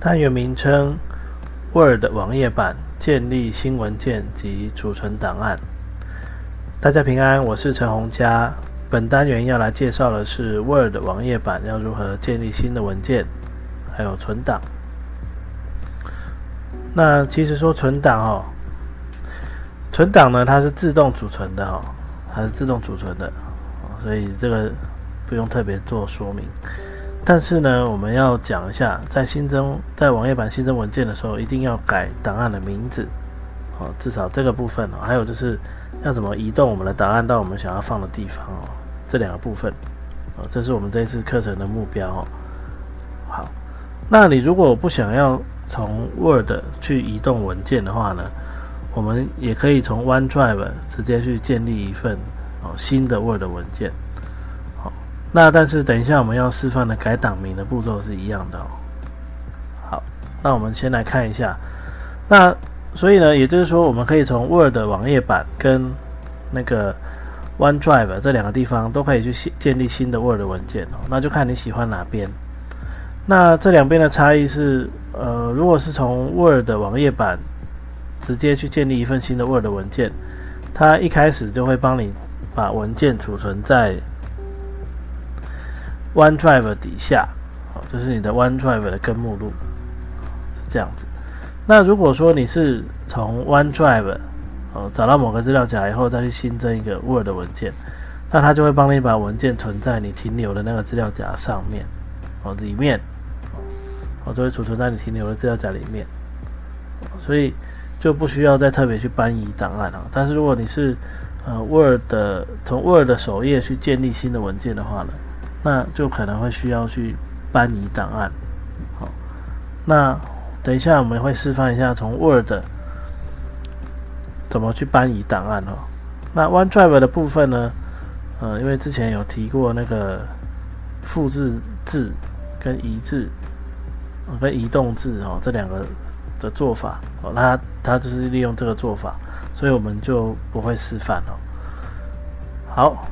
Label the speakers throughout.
Speaker 1: 单元名称：Word 网页版建立新文件及储存档案。大家平安，我是陈洪佳。本单元要来介绍的是 Word 网页版要如何建立新的文件，还有存档。那其实说存档哦，存档呢它是自动储存的哈，它是自动储存的，所以这个不用特别做说明。但是呢，我们要讲一下，在新增在网页版新增文件的时候，一定要改档案的名字，哦，至少这个部分哦，还有就是要怎么移动我们的档案到我们想要放的地方哦，这两个部分，哦，这是我们这一次课程的目标哦。好，那你如果不想要从 Word 去移动文件的话呢，我们也可以从 OneDrive 直接去建立一份哦新的 Word 文件。那但是等一下我们要示范的改档名的步骤是一样的哦。好，那我们先来看一下。那所以呢，也就是说，我们可以从 Word 网页版跟那个 OneDrive 这两个地方都可以去建立新的 Word 文件哦。那就看你喜欢哪边。那这两边的差异是，呃，如果是从 Word 网页版直接去建立一份新的 Word 文件，它一开始就会帮你把文件储存在。OneDrive 底下，哦，就是你的 OneDrive 的根目录是这样子。那如果说你是从 OneDrive 哦找到某个资料夹以后，再去新增一个 Word 文件，那它就会帮你把文件存在你停留的那个资料夹上面哦里面，哦就会储存在你停留的资料夹里面，所以就不需要再特别去搬移档案了。但是如果你是呃 Word 的从 Word 的首页去建立新的文件的话呢？那就可能会需要去搬移档案，好，那等一下我们会示范一下从 Word 怎么去搬移档案哦。那 OneDrive 的部分呢，呃，因为之前有提过那个复制字跟移字跟移动字哦这两个的做法哦，它它就是利用这个做法，所以我们就不会示范哦。好。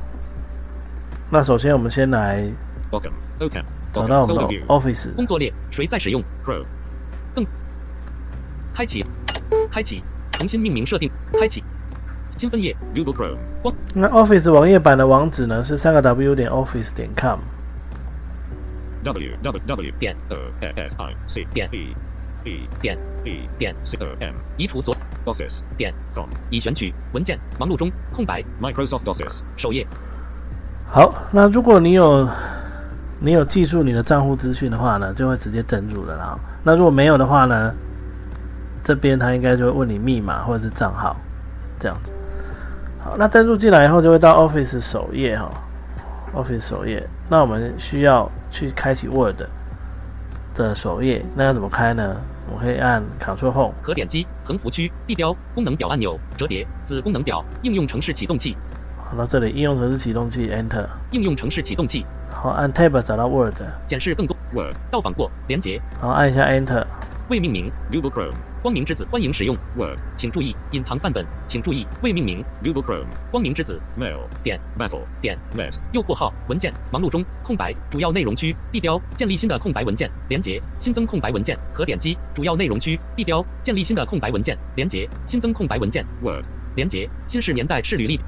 Speaker 1: 那首先，我们先来，Welcome OK，找到我们的 Office
Speaker 2: 工作列，谁在使用？Pro 更开启，开启，重新命名设定，开启新分页。Google Chrome
Speaker 1: 光。那 Office 网页版的网址呢是三个 W 点 Office 点 com。
Speaker 2: W W W 点 O F I C 点 B B 点 B 点 C O M 移除所 Office 点 com 已选取文件，忙碌中，空白。Microsoft Office 首页。
Speaker 1: 好，那如果你有你有记住你的账户资讯的话呢，就会直接登录了啦。那如果没有的话呢，这边他应该就会问你密码或者是账号，这样子。好，那登录进来以后就会到 Office 首页哈，Office 首页。那我们需要去开启 Word 的首页，那要怎么开呢？我们可以按 Ctrl Home，
Speaker 2: 可点击横幅区地标功能表按钮，折叠子功能表应用程式启动器。
Speaker 1: 好，到这里应用程式启动器，Enter。
Speaker 2: 应用程式启动器。
Speaker 1: 好，按 Tab 找到 Word。
Speaker 2: 显示更多 Word。到访过连接。
Speaker 1: 好，按一下 Enter。
Speaker 2: 未命名 Google Chrome。光明之子欢迎使用 Word。请注意隐藏范本。请注意未命名 Google Chrome。光明之子 Mail 点 Mail 点 Mail。右括号文件忙碌中空白主要内容区地标建立新的空白文件连接新增空白文件可点击主要内容区地标建立新的空白文件连接新增空白文件 Word 连接新式年代式履历。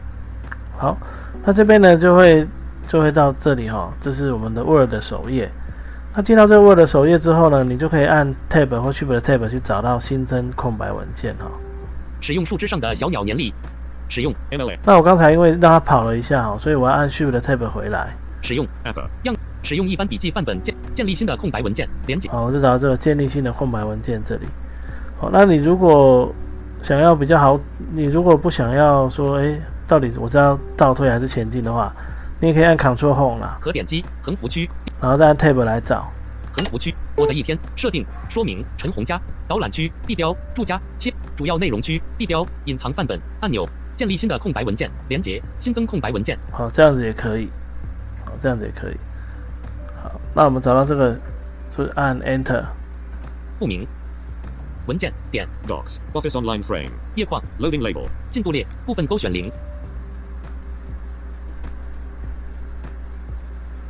Speaker 1: 好，那这边呢就会就会到这里哈，这是我们的 Word 的首页。那进到这个 Word 首页之后呢，你就可以按 Tab 或 Shift 的 Tab 去找到新增空白文件哈。
Speaker 2: 使用树枝上的小鸟年历，使用。
Speaker 1: 那我刚才因为让它跑了一下哈，所以我要按 Shift 的 Tab 回来。
Speaker 2: 使用 App 样，使用一般笔记范本建建立新的空白文件连接。
Speaker 1: 好，我就找到这个建立新的空白文件这里。好，那你如果想要比较好，你如果不想要说哎。到底我是要倒退还是前进的话，你也可以按 Ctrl Home 啦，
Speaker 2: 可点击横幅区，
Speaker 1: 然后再按 Tab 来找。
Speaker 2: 横幅区，我的一天设定说明陈红家导览区地标住家切主要内容区地标隐藏范本按钮建立新的空白文件连接新增空白文件
Speaker 1: 好，这样子也可以。好，这样子也可以。好，那我们找到这个，就按 Enter。
Speaker 2: 不明文件点
Speaker 3: Docs. Office Online Frame.
Speaker 2: 页框
Speaker 3: Loading label.
Speaker 2: 进度列部分勾选零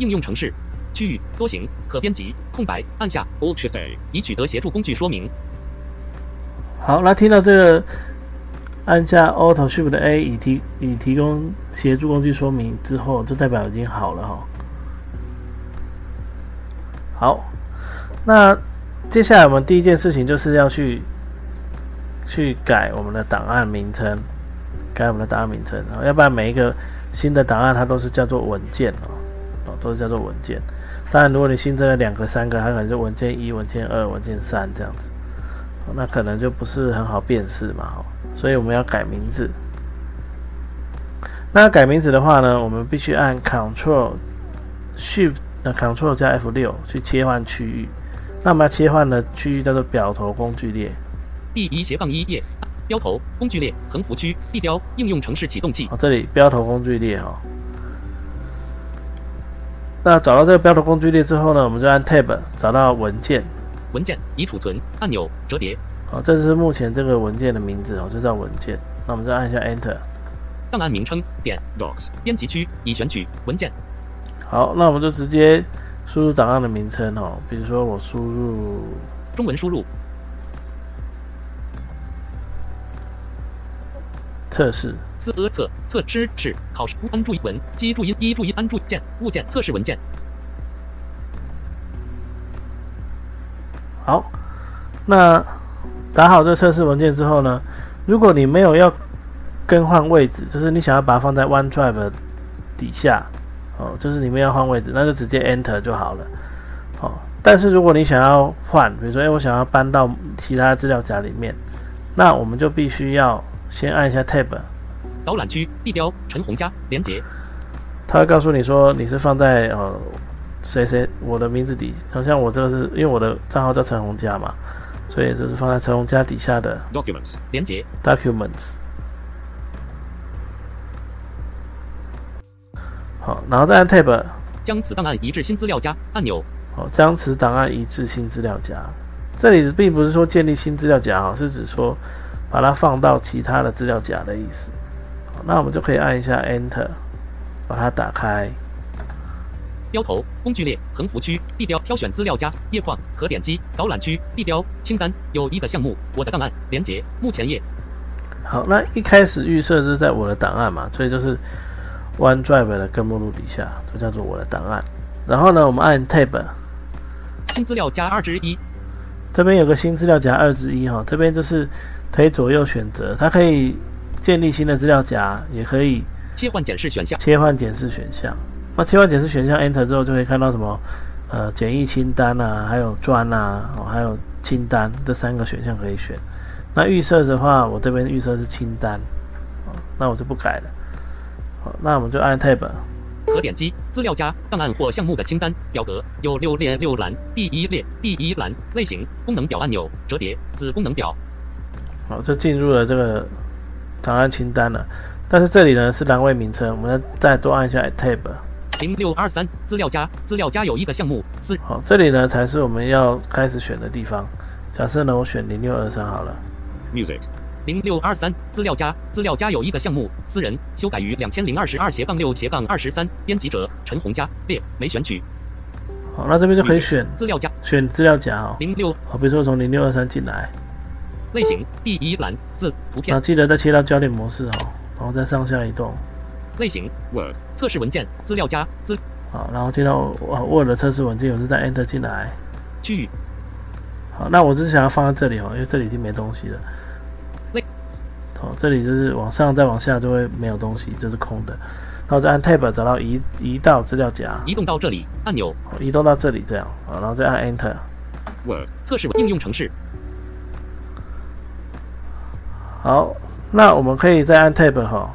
Speaker 2: 应用程式区域多行可编辑空白按下
Speaker 3: Alt Shift A.
Speaker 2: 以取得协助工具说明
Speaker 1: 好，那听到这个，按下 Alt Shift A 以提以提供协助工具说明之后，就代表已经好了哈。好，那接下来我们第一件事情就是要去去改我们的档案名称，改我们的档案名称啊，要不然每一个新的档案它都是叫做文件，哦都是叫做文件。当然，如果你新增了两个、三个，它可能就文件一、文件二、文件三这样子。那可能就不是很好辨识嘛，哦，所以我们要改名字。那改名字的话呢，我们必须按 Control Shift 呃 Ctrl 加 F 六去切换区域。那我们要切换的区域叫做表头工具列。
Speaker 2: 第一斜杠一页标头工具列横幅区地标应用程式启动器
Speaker 1: 哦，这里标头工具列哦。那找到这个标的工具列之后呢，我们就按 Tab 找到文件。
Speaker 2: 文件已储存按钮折叠
Speaker 1: 好，这是目前这个文件的名字哦，就叫文件。那我们再按一下 Enter。
Speaker 2: 档案名称点
Speaker 3: Docs.
Speaker 2: 编辑区已选取文件
Speaker 1: 好，那我们就直接输入档案的名称哦，比如说我输入
Speaker 2: 中文输入
Speaker 1: 测试，
Speaker 2: 测测知识考试安注文基注音一注音安注键物件测试文件
Speaker 1: 好，那打好这测试文件之后呢，如果你没有要更换位置，就是你想要把它放在 OneDrive 底下，哦，就是你们要换位置，那就直接 Enter 就好了，哦。但是如果你想要换，比如说，哎，我想要搬到其他资料夹里面，那我们就必须要先按一下 Tab，
Speaker 2: 导览区地标陈红家连接
Speaker 1: 他会告诉你说你是放在呃谁谁我的名字底，好像我这个是因为我的账号叫陈红家嘛，所以就是放在陈红家底下的
Speaker 3: Documents.
Speaker 2: 连接
Speaker 1: Documents。好，然后再按 Tab，
Speaker 2: 将此档案移至新资料夹按钮
Speaker 1: 好，将此档案移至新资料夹。这里并不是说建立新资料夹哈，是指说把它放到其他的资料夹的意思。那我们就可以按一下 Enter，把它打开。
Speaker 2: 标头工具列横幅区地标挑选资料夹页框可点击导览区地标清单有一个项目我的档案连接目前页
Speaker 1: 好，那一开始预设是在我的档案嘛，所以就是 OneDrive 的根目录底下，就叫做我的档案。然后呢，我们按 Tab，
Speaker 2: 新资料夹二之一
Speaker 1: 这边有个新资料夹二之一哈，这边就是可以左右选择，它可以建立新的资料夹，也可以
Speaker 2: 切换检视选项
Speaker 1: 切换检视选项。那切换检视选项 Enter 之后，就可以看到什么呃简易清单啊，还有砖啊，哦还有清单这三个选项可以选。那预设的话，我这边预设是清单，哦，那我就不改了。好，那我们就按 Tab，
Speaker 2: 可点击资料夹档案或项目的清单表格有六列六栏第一列第一栏类型功能表按钮折叠子功能表
Speaker 1: 好，就进入了这个档案清单了。但是这里呢是栏位名称，我们再多按一下 Tab。
Speaker 2: 零六二三资料夹资料夹有一个项目私
Speaker 1: 好，这里呢才是我们要开始选的地方。假设呢，我选零六二三好了。
Speaker 3: Music.
Speaker 2: 零六二三资料夹资料夹有一个项目私人修改于两千零二十二斜杠六斜杠二十三编辑者陈红佳列没选取
Speaker 1: 好，那这边就可以选
Speaker 2: 资料夹
Speaker 1: 选资料夹哦。
Speaker 2: 零六
Speaker 1: 好，比如说从零六二三进来，
Speaker 2: 类型第一栏字图
Speaker 1: 那
Speaker 2: 片
Speaker 1: 记得再切到焦点模式哦，然后再上下移动。
Speaker 2: 类型
Speaker 3: Word.
Speaker 2: 测试文件资料夹资
Speaker 1: 好，然后进到呃 Word 的测试文件，我是再 Enter 进来。
Speaker 2: 区域
Speaker 1: 好，那我只是想要放在这里哦，因为这里已经没东西了
Speaker 2: 类。
Speaker 1: 好，这里就是往上再往下就会没有东西，这是空的。然后再按 Tab 找到移移到资料夹，
Speaker 2: 移动到这里按钮
Speaker 1: 好移动到这里这样，好，然后再按 Enter。
Speaker 3: Word.
Speaker 2: 测试应用程式
Speaker 1: 好，那我们可以再按 Tab 哈，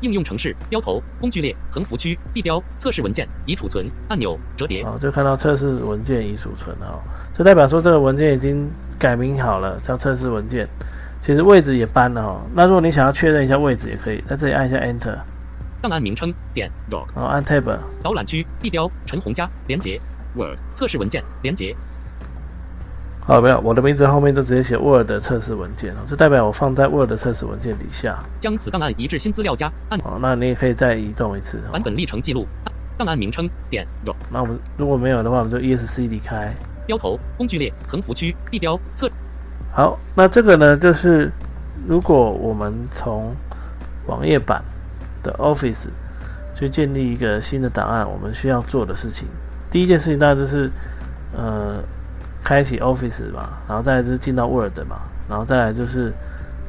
Speaker 2: 应用程式标头工具列横幅区地标测试文件已储存按钮折叠
Speaker 1: 哦，就看到测试文件已储存哈，这代表说这个文件已经改名好了，叫测试文件。其实位置也搬了哈。那如果你想要确认一下位置，也可以在这里按一下 Enter，
Speaker 2: 档案名称点
Speaker 3: Doc.
Speaker 1: 然后按 Tab。
Speaker 2: 导览区地标陈红家连接
Speaker 3: Word.
Speaker 2: 测试文件连接
Speaker 1: 好，没有，我的名字后面就直接写 Word 测试文件哦，这代表我放在 Word 测试文件底下
Speaker 2: 将此档案移至新资料夹按
Speaker 1: 哦。那你也可以再移动一次哦。
Speaker 2: 版本历程记录档案名称点
Speaker 1: 那我们如果没有的话，我们就 ESC 离开。
Speaker 2: 标头工具列横幅区地标测
Speaker 1: 好，那这个呢，就是如果我们从网页版的 Office 去建立一个新的档案，我们需要做的事情，第一件事情当然就是呃开启 Office 嘛，然后再来就是进到 Word 嘛，然后再来就是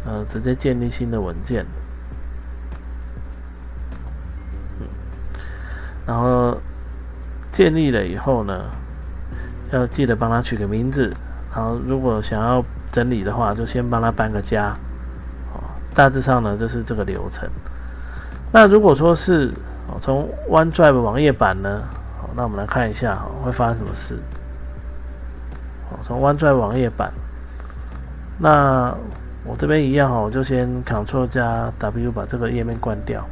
Speaker 1: 呃直接建立新的文件，然后建立了以后呢，要记得帮他取个名字，然后如果想要整理的话，就先帮他搬个家。哦，大致上呢就是这个流程。那如果说是从 OneDrive 网页版呢，好，那我们来看一下哈会发生什么事。好，从 OneDrive 网页版，那我这边一样哈，我就先 Ctrl 加 W 把这个页面关掉。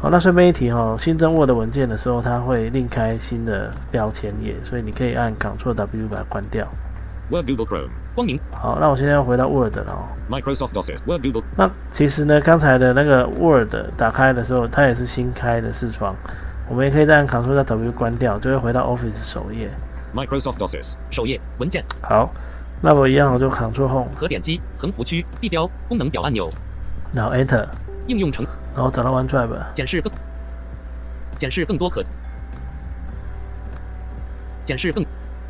Speaker 1: 好，那顺便一提哈，新增 Word 文件的时候，它会另开新的标签页，所以你可以按 Ctrl W 把它关掉。
Speaker 3: Word Google Chrome.
Speaker 2: 光明
Speaker 1: 好，那我现在要回到 Word 了哦。
Speaker 3: Microsoft Office. Word Google.
Speaker 1: 那其实呢，刚才的那个 Word 打开的时候，它也是新开的视窗，我们也可以再按 Ctrl 加 W 关掉，就会回到 Office 首页。
Speaker 3: Microsoft Office.
Speaker 2: 首页文件
Speaker 1: 好，那我一样，我就 Ctrl Home，
Speaker 2: 可点击横幅区地标功能表按钮
Speaker 1: 然后 Enter，
Speaker 2: 应用程
Speaker 1: 然后找到 OneDrive，
Speaker 2: 检示更显示更多可显示更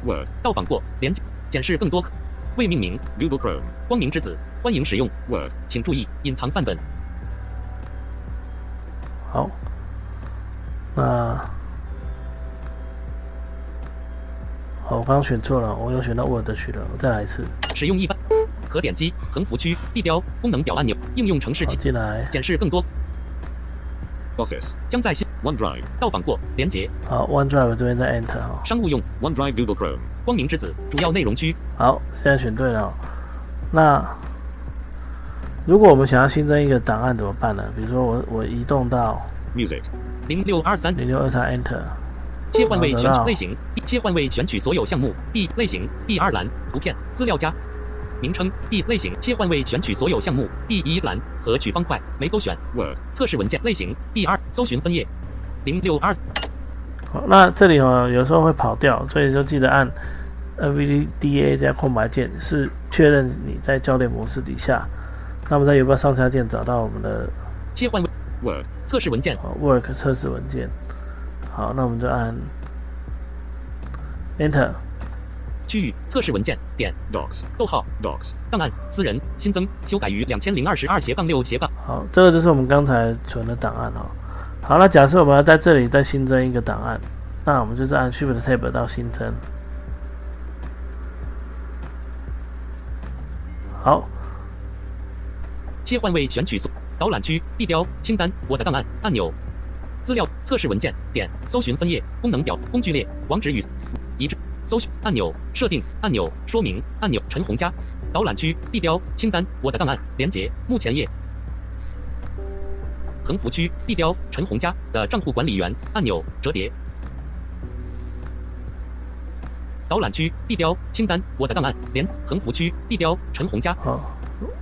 Speaker 3: Word.
Speaker 2: 到访过连接检视更多可未命名
Speaker 3: Google Chrome.
Speaker 2: 光明之子欢迎使用
Speaker 3: Word.
Speaker 2: 请注意隐藏范本
Speaker 1: 好，那好，我刚刚选错了，我又选到 Word 去了，我再来一次，
Speaker 2: 使用一般可点击横幅区地标功能表按钮应用程式
Speaker 1: 进来，
Speaker 2: 显示更多
Speaker 3: Office.
Speaker 2: 将在新
Speaker 3: OneDrive.
Speaker 2: 到访过连接
Speaker 1: 好，OneDrive 这边再 Enter 哈，
Speaker 2: 商务用
Speaker 3: OneDrive Google Chrome.
Speaker 2: 光明之子主要内容区
Speaker 1: 好，现在选对了哦。那如果我们想要新增一个档案怎么办呢？比如说我我移动到
Speaker 3: Music.
Speaker 2: 零六二三
Speaker 1: 零六二三 Enter，
Speaker 2: 切换为选取类型，切换为选取所有项目。D 类型。第二栏。图片。资料夹。名称。D 类型。切换为选取所有项目。第一栏。和取方块。没勾选。
Speaker 3: Word.
Speaker 2: 测试文件类型。第二。搜寻分页。零六二。
Speaker 1: 好，那这里哦有时候会跑掉，所以就记得按 NVDA 加空白键，是确认你在教练模式底下。那么在右边上下键找到我们的
Speaker 2: 切换为
Speaker 3: Word.
Speaker 2: 测试文件。
Speaker 1: 好 Work 测试文件。好，那我们就按 Enter。
Speaker 2: 区域测试文件点
Speaker 3: Docs.
Speaker 2: 逗号
Speaker 3: Docs.
Speaker 2: 档案私人新增修改于两千零二十二斜杠六斜杠
Speaker 1: 好，这个就是我们刚才存的档案哦。好，那假设我们要在这里再新增一个档案，那我们就是按 Shift Tab 到新增。好，
Speaker 2: 切换为选取所导览区地标清单我的档案按钮资料测试文件点搜寻分页功能表工具列网址与一致搜寻按钮设定按钮说明按钮陈红家导览区地标清单我的档案连接目前页横幅区地标陈红家的账户管理员按钮折叠导览区地标清单我的档案连横幅区地标陈红家
Speaker 1: 好，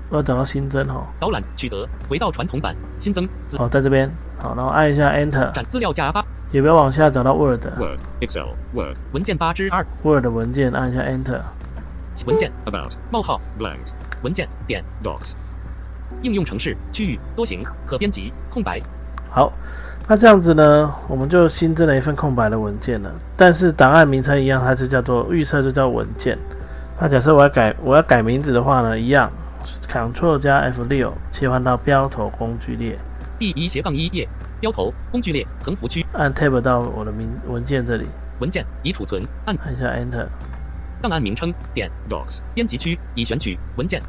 Speaker 1: 我要找到新增哈。
Speaker 2: 导览取得回到传统版新增资
Speaker 1: 好，在这边，好，然后按一下 Enter，
Speaker 2: 展资料夹八
Speaker 1: 也不要往下找到 Word。
Speaker 3: Word. Excel. Word.
Speaker 2: 文件八之二
Speaker 1: Word 文件按一下 Enter。
Speaker 2: 文件
Speaker 3: About.
Speaker 2: 冒号
Speaker 3: Blank.
Speaker 2: 文件点
Speaker 3: Docs.
Speaker 2: 应用程式区域多行可编辑空白
Speaker 1: 好，那这样子呢，我们就新增了一份空白的文件了。但是档案名称一样，它就叫做预设，就叫文件。那假设我要改我要改名字的话呢，一样，Ctrl 加 F 六切换到标头工具列，
Speaker 2: 第一斜杠一页标头工具列横幅区
Speaker 1: 按 Tab 到我的名文件这里，
Speaker 2: 文件已储存按
Speaker 1: 按一下 Enter。
Speaker 2: 档案名称点
Speaker 3: Docs.
Speaker 2: 编辑区已选取文件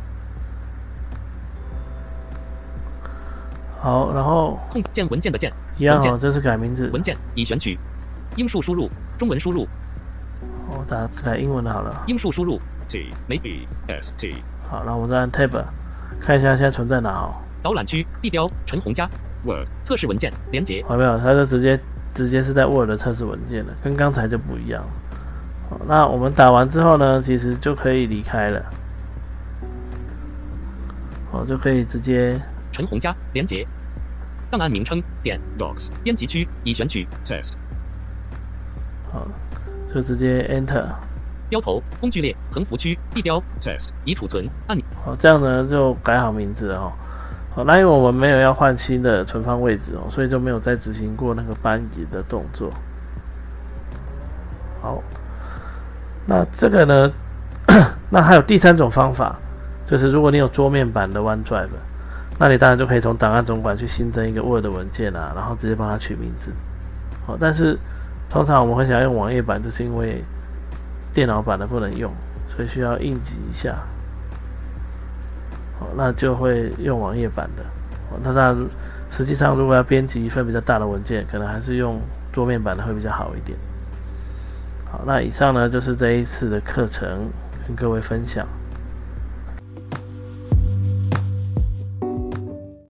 Speaker 1: 好，然后
Speaker 2: 空键文件的键，
Speaker 1: 一样哦，这是改名字。
Speaker 2: 文件已选取，英数输入，中文输入，
Speaker 1: 我打改英文的好了。
Speaker 2: 英数输入
Speaker 3: ，T.
Speaker 2: Maybe.
Speaker 3: E. S. T.
Speaker 1: 好，那我们再按 Tab 看一下现在存在哪哦。
Speaker 2: 导览区地标陈红家
Speaker 3: ，Word.
Speaker 2: 测试文件连接，
Speaker 1: 好没有？它就直接直接是在 Word 的测试文件了，跟刚才就不一样。好，那我们打完之后呢，其实就可以离开了。好，就可以直接
Speaker 2: 陈红家连接，档案名称点
Speaker 3: Docs.
Speaker 2: 编辑区已选取
Speaker 3: ，Test.
Speaker 1: 好，就直接 Enter。
Speaker 2: 标头工具列横幅区地标
Speaker 3: Test.
Speaker 2: 已储存按钮，
Speaker 1: 好，这样呢就改好名字了哦。那因为我们没有要换新的存放位置哦，所以就没有再执行过那个搬移的动作。好，那这个呢，那还有第三种方法，就是如果你有桌面版的 OneDrive，那你当然就可以从档案总管去新增一个 Word 文件啊，然后直接帮它取名字。好，但是通常我们会想要用网页版，就是因为电脑版的不能用，所以需要应急一下。哦，那就会用网页版的。哦那，实际上如果要编辑一份比较大的文件，可能还是用桌面版的会比较好一点。好，那以上呢就是这一次的课程，跟各位分享。